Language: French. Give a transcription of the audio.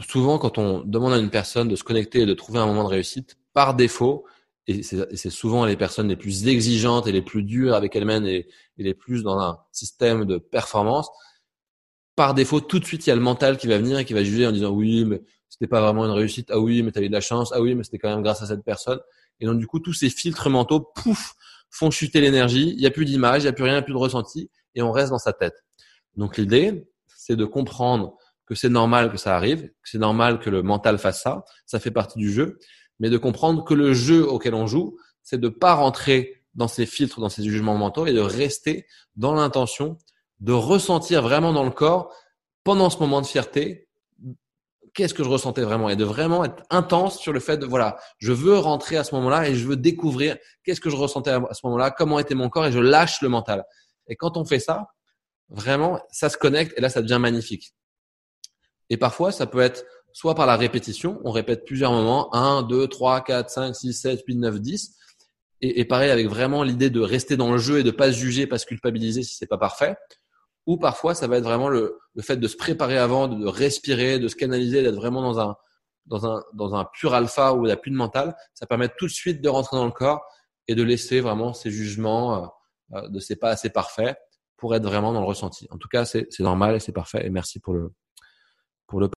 souvent, quand on demande à une personne de se connecter et de trouver un moment de réussite, par défaut, et c'est souvent les personnes les plus exigeantes et les plus dures avec elles-mêmes et, les plus dans un système de performance, par défaut, tout de suite, il y a le mental qui va venir et qui va juger en disant oui, mais c'était pas vraiment une réussite. Ah oui, mais tu as eu de la chance. Ah oui, mais c'était quand même grâce à cette personne. Et donc, du coup, tous ces filtres mentaux, pouf, font chuter l'énergie. Il n'y a plus d'image, il n'y a plus rien, il n'y a plus de ressenti et on reste dans sa tête. Donc, l'idée, c'est de comprendre que c'est normal que ça arrive, que c'est normal que le mental fasse ça. Ça fait partie du jeu mais de comprendre que le jeu auquel on joue, c'est de pas rentrer dans ces filtres, dans ces jugements mentaux et de rester dans l'intention de ressentir vraiment dans le corps pendant ce moment de fierté qu'est-ce que je ressentais vraiment et de vraiment être intense sur le fait de voilà, je veux rentrer à ce moment-là et je veux découvrir qu'est-ce que je ressentais à ce moment-là, comment était mon corps et je lâche le mental. Et quand on fait ça, vraiment, ça se connecte et là, ça devient magnifique. Et parfois, ça peut être soit par la répétition, on répète plusieurs moments, 1, 2, 3, 4, 5, 6, 7, 8, 9, 10. Et, et pareil avec vraiment l'idée de rester dans le jeu et de pas se juger, pas se culpabiliser si c'est pas parfait. Ou parfois, ça va être vraiment le, le fait de se préparer avant, de, respirer, de se canaliser, d'être vraiment dans un, dans un, dans un pur alpha où il n'y a plus de mental. Ça permet tout de suite de rentrer dans le corps et de laisser vraiment ces jugements euh, euh de c'est pas assez parfait pour être vraiment dans le ressenti. En tout cas, c'est normal et c'est parfait. Et merci pour le, pour le